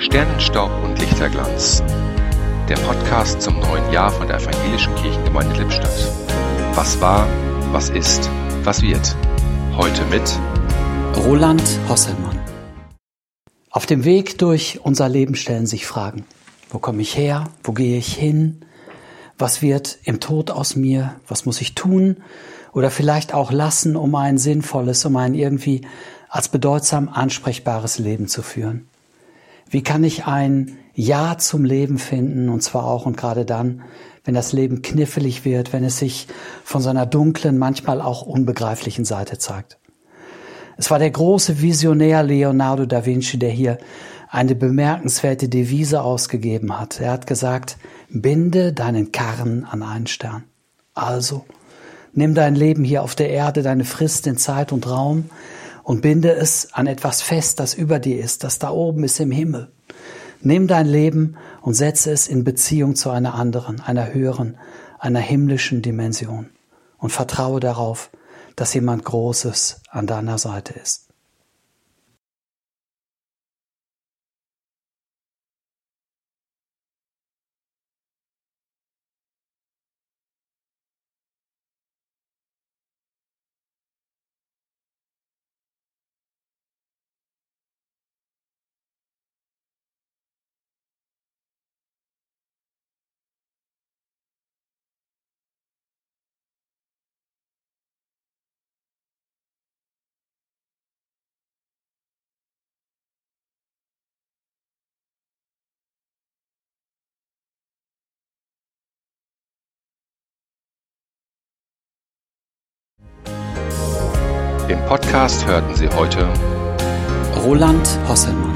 Sternenstaub und Lichterglanz. Der Podcast zum neuen Jahr von der Evangelischen Kirchengemeinde Lippstadt. Was war, was ist, was wird. Heute mit Roland Hosselmann. Auf dem Weg durch unser Leben stellen sich Fragen. Wo komme ich her? Wo gehe ich hin? Was wird im Tod aus mir? Was muss ich tun? Oder vielleicht auch lassen, um ein sinnvolles, um ein irgendwie als bedeutsam ansprechbares Leben zu führen? Wie kann ich ein Ja zum Leben finden, und zwar auch und gerade dann, wenn das Leben knifflig wird, wenn es sich von seiner dunklen, manchmal auch unbegreiflichen Seite zeigt? Es war der große Visionär Leonardo da Vinci, der hier eine bemerkenswerte Devise ausgegeben hat. Er hat gesagt, binde deinen Karren an einen Stern. Also, nimm dein Leben hier auf der Erde, deine Frist in Zeit und Raum, und binde es an etwas fest, das über dir ist, das da oben ist im Himmel. Nimm dein Leben und setze es in Beziehung zu einer anderen, einer höheren, einer himmlischen Dimension und vertraue darauf, dass jemand Großes an deiner Seite ist. Im Podcast hörten Sie heute Roland Hosselmann.